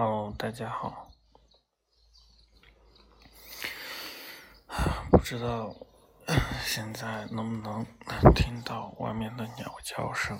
Hello，大家好。不知道 现在能不能听到外面的鸟叫声？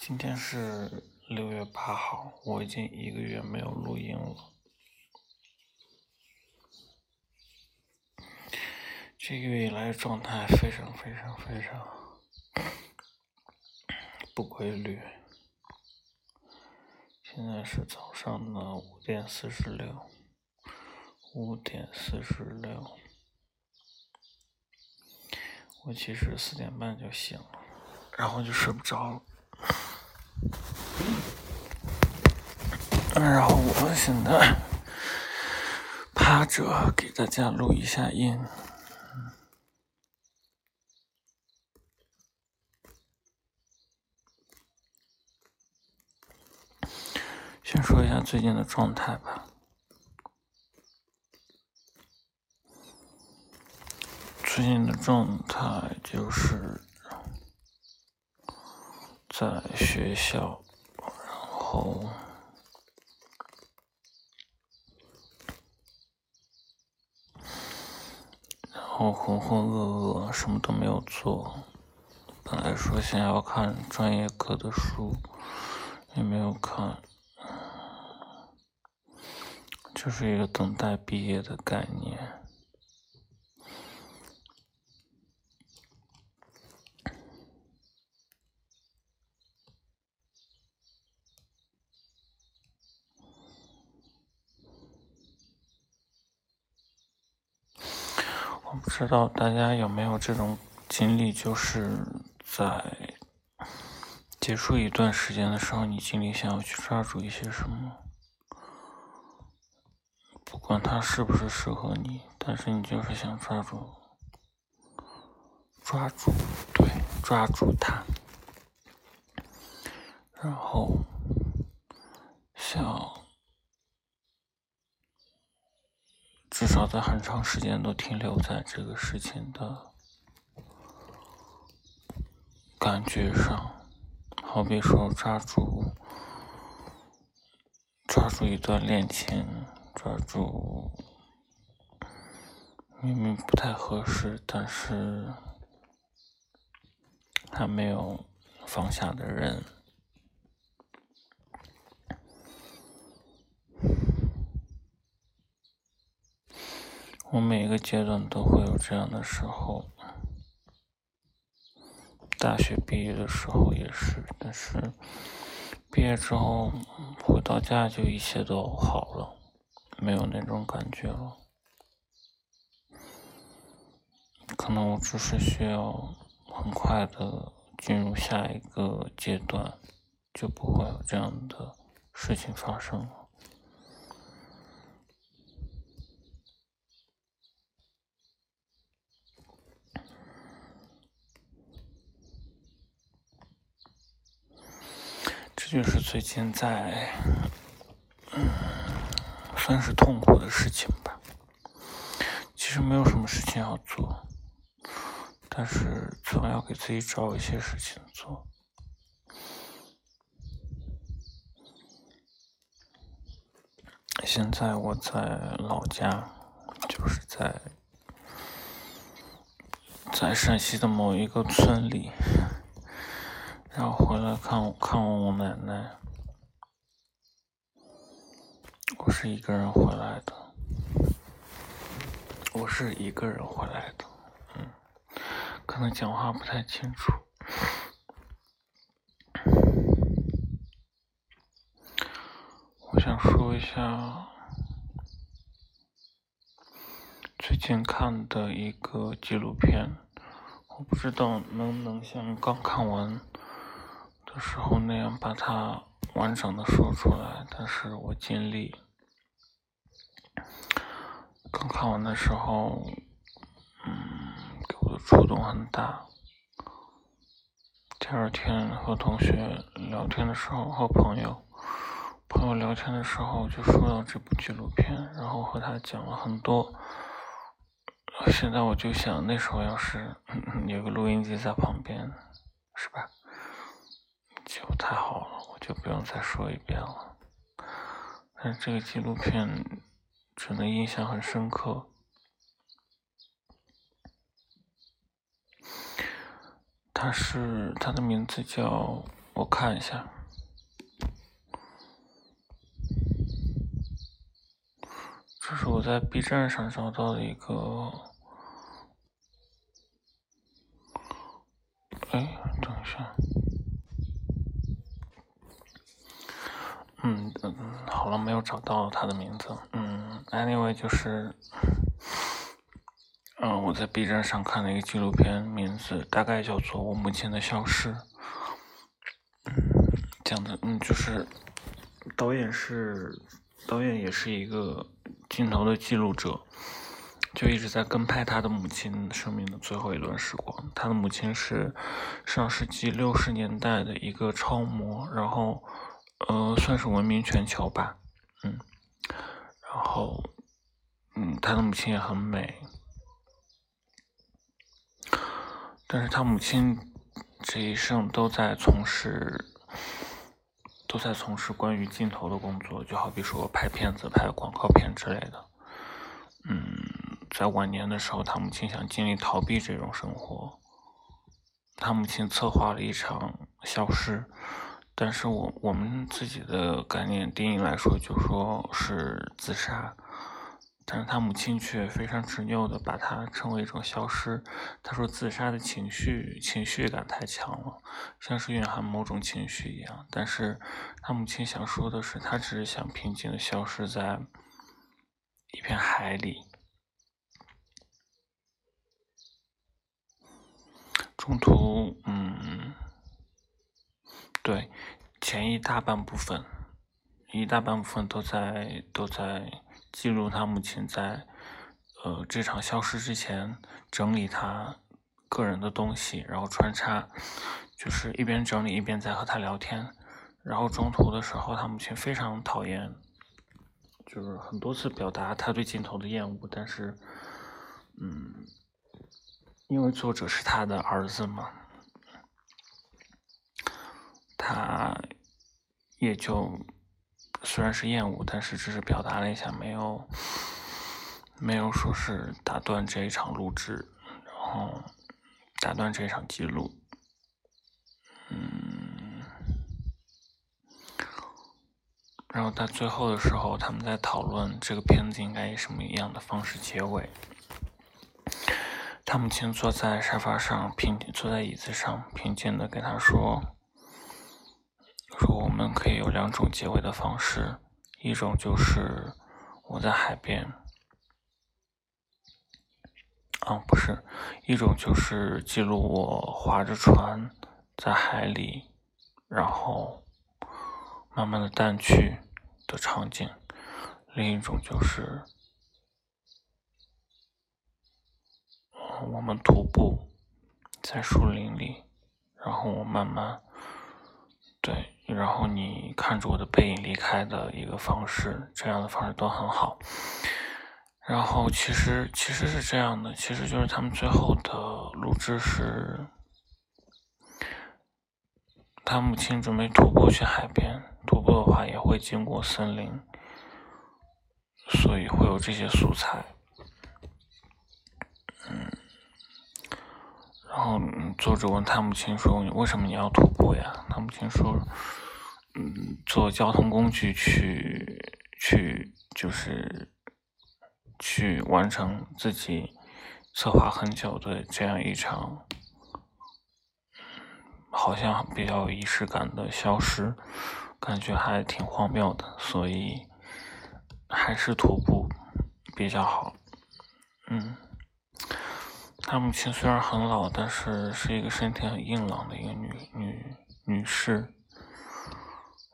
今天是六月八号，我已经一个月没有录音了。这个月以来状态非常非常非常好不规律。现在是早上的五点四十六，五点四十六。我其实四点半就醒了，然后就睡不着了。然后我现在 趴着给大家录一下音。先说一下最近的状态吧。最近的状态就是在学校，然后，然后浑浑噩噩，什么都没有做。本来说想要看专业课的书，也没有看。就是一个等待毕业的概念。我不知道大家有没有这种经历，就是在结束一段时间的时候，你心里想要去抓住一些什么。不管他是不是适合你，但是你就是想抓住，抓住，对，抓住他，然后想至少在很长时间都停留在这个事情的感觉上，好比说抓住，抓住一段恋情。抓住明明不太合适，但是还没有放下的人。我每个阶段都会有这样的时候，大学毕业的时候也是，但是毕业之后回到家就一切都好了。没有那种感觉了，可能我只是需要很快的进入下一个阶段，就不会有这样的事情发生了。这就是最近在，嗯。算是痛苦的事情吧。其实没有什么事情要做，但是总要给自己找一些事情做。现在我在老家，就是在在陕西的某一个村里，然后回来看看望我奶奶。我是一个人回来的，我是一个人回来的，嗯，可能讲话不太清楚。我想说一下最近看的一个纪录片，我不知道能不能像刚看完的时候那样把它完整的说出来，但是我尽力。刚看完的时候，嗯，给我的触动很大。第二天和同学聊天的时候，和朋友朋友聊天的时候，就说到这部纪录片，然后和他讲了很多。现在我就想，那时候要是有个录音机在旁边，是吧？就太好了，我就不用再说一遍了。但是这个纪录片真的印象很深刻。他是他的名字叫我看一下，这是我在 B 站上找到的一个。哎，等一下。嗯嗯，好了，没有找到他的名字。嗯，anyway 就是。嗯，我在 B 站上看了一个纪录片，名字大概叫做《我母亲的消失》。讲的，嗯，就是导演是导演，也是一个镜头的记录者，就一直在跟拍他的母亲生命的最后一段时光。他的母亲是上世纪六十年代的一个超模，然后呃，算是闻名全球吧，嗯，然后嗯，他的母亲也很美。但是他母亲这一生都在从事，都在从事关于镜头的工作，就好比说拍片子、拍广告片之类的。嗯，在晚年的时候，他母亲想尽力逃避这种生活，他母亲策划了一场消失，但是我我们自己的概念定义来说，就说是自杀。但是他母亲却非常执拗的把它称为一种消失。他说自杀的情绪情绪感太强了，像是蕴含某种情绪一样。但是他母亲想说的是，他只是想平静的消失在一片海里。中途，嗯，对，前一大半部分，一大半部分都在都在。记录他母亲在，呃，这场消失之前整理他个人的东西，然后穿插，就是一边整理一边在和他聊天。然后中途的时候，他母亲非常讨厌，就是很多次表达他对镜头的厌恶。但是，嗯，因为作者是他的儿子嘛，他也就。虽然是厌恶，但是只是表达了一下，没有没有说是打断这一场录制，然后打断这一场记录。嗯，然后在最后的时候，他们在讨论这个片子应该以什么样的方式结尾。他母亲坐在沙发上，平坐在椅子上，平静的跟他说。说我们可以有两种结尾的方式，一种就是我在海边，啊不是，一种就是记录我划着船在海里，然后慢慢的淡去的场景，另一种就是我们徒步在树林里，然后我慢慢对。然后你看着我的背影离开的一个方式，这样的方式都很好。然后其实其实是这样的，其实就是他们最后的录制是，他母亲准备徒步去海边，徒步的话也会经过森林，所以会有这些素材。然后作者问他母亲说：“为什么你要徒步呀？”他母亲说。嗯，坐交通工具去去就是去完成自己策划很久的这样一场，好像比较有仪式感的消失，感觉还挺荒谬的，所以还是徒步比较好。嗯，他母亲虽然很老，但是是一个身体很硬朗的一个女女女士。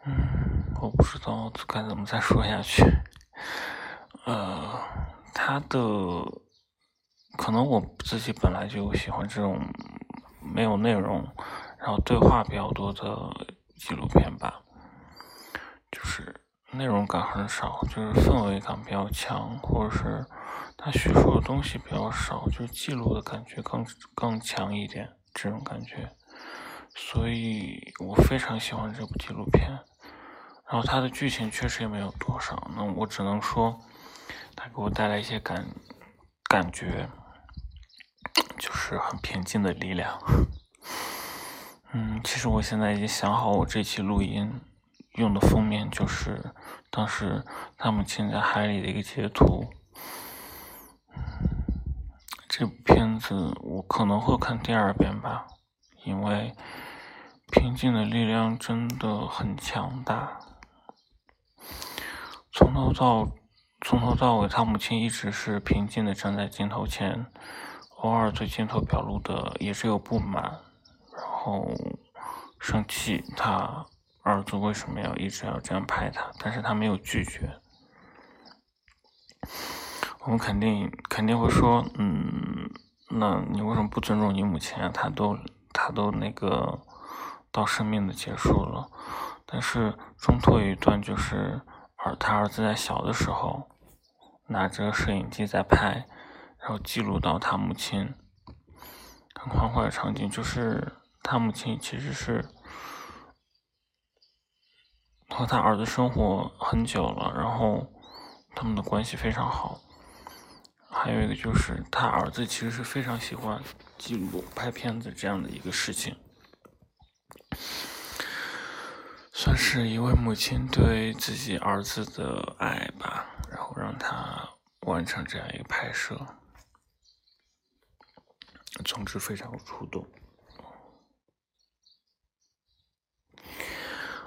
嗯，我不知道该怎么再说下去。呃，他的可能我自己本来就喜欢这种没有内容，然后对话比较多的纪录片吧。就是内容感很少，就是氛围感比较强，或者是他叙述的东西比较少，就是记录的感觉更更强一点，这种感觉。所以我非常喜欢这部纪录片。然后它的剧情确实也没有多少，那我只能说，它给我带来一些感感觉，就是很平静的力量。嗯，其实我现在已经想好，我这期录音用的封面就是当时他们亲在海里的一个截图。这部片子我可能会看第二遍吧，因为平静的力量真的很强大。从头到从头到尾，他母亲一直是平静的站在镜头前，偶尔对镜头表露的也是有不满，然后生气他儿子为什么要一直要这样拍他，但是他没有拒绝。我们肯定肯定会说，嗯，那你为什么不尊重你母亲啊？他都他都那个到生命的结束了，但是中途有一段就是，儿他儿子在小的时候拿着摄影机在拍，然后记录到他母亲很欢快的场景，就是他母亲其实是和他儿子生活很久了，然后他们的关系非常好。还有一个就是，他儿子其实是非常喜欢记录拍片子这样的一个事情，算是一位母亲对自己儿子的爱吧，然后让他完成这样一个拍摄，总之非常触动。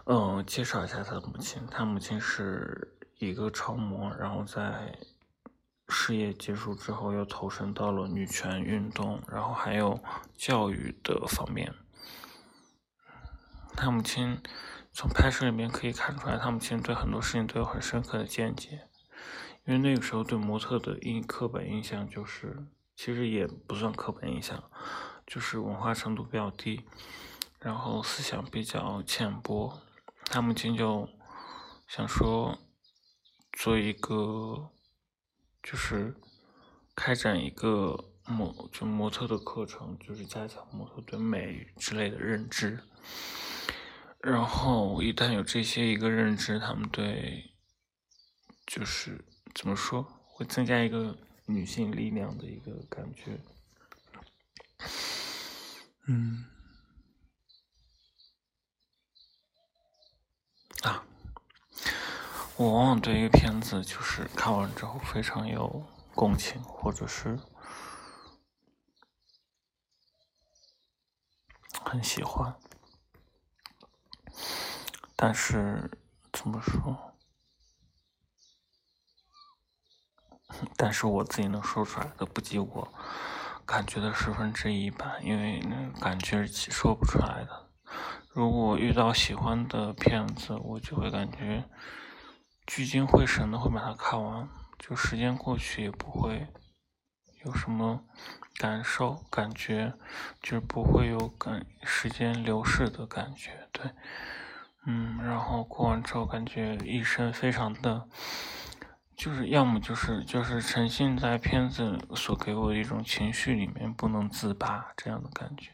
嗯，介绍一下他的母亲，他母亲是一个超模，然后在。事业结束之后，又投身到了女权运动，然后还有教育的方面。他母亲从拍摄里面可以看出来，他母亲对很多事情都有很深刻的见解。因为那个时候对模特的印刻板印象就是，其实也不算刻板印象，就是文化程度比较低，然后思想比较浅薄。他母亲就想说，做一个。就是开展一个模就模特的课程，就是加强模特对美之类的认知。然后一旦有这些一个认知，他们对就是怎么说，会增加一个女性力量的一个感觉。嗯，啊。我往往对一个片子，就是看完之后非常有共情，或者是很喜欢。但是怎么说？但是我自己能说出来的不及我感觉的十分之一吧，因为那感觉是说不出来的。如果遇到喜欢的片子，我就会感觉。聚精会神的会把它看完，就时间过去也不会有什么感受感觉，就是不会有感时间流逝的感觉，对，嗯，然后过完之后感觉一身非常的，就是要么就是就是沉浸在片子所给我的一种情绪里面不能自拔这样的感觉。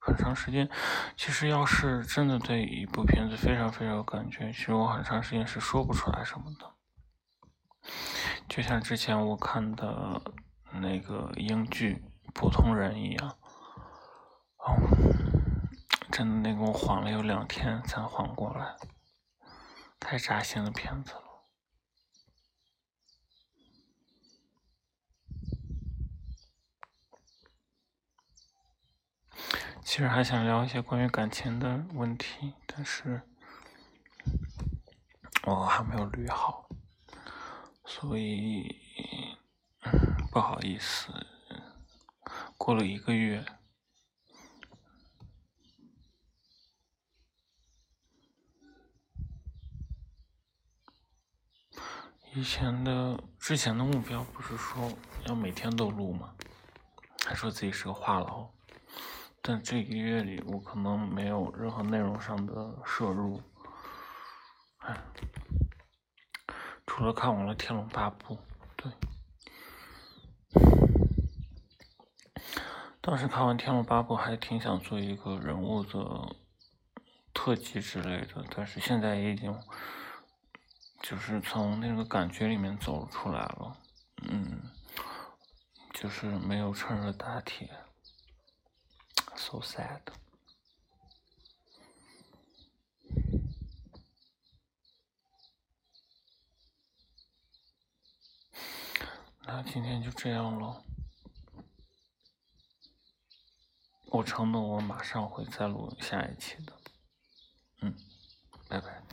很长时间，其实要是真的对一部片子非常非常有感觉，其实我很长时间是说不出来什么的。就像之前我看的那个英剧《普通人》一样，哦，真的那个我缓了有两天才缓过来，太扎心的片子了。其实还想聊一些关于感情的问题，但是我还没有捋好，所以不好意思。过了一个月，以前的之前的目标不是说要每天都录吗？还说自己是个话痨。但这一个月里，我可能没有任何内容上的摄入，哎，除了看完了《天龙八部》，对。当时看完《天龙八部》，还挺想做一个人物的特辑之类的，但是现在也已经就是从那个感觉里面走出来了，嗯，就是没有趁热打铁 so sad 那今天就这样了我承诺我马上会再录下一期的。嗯拜拜。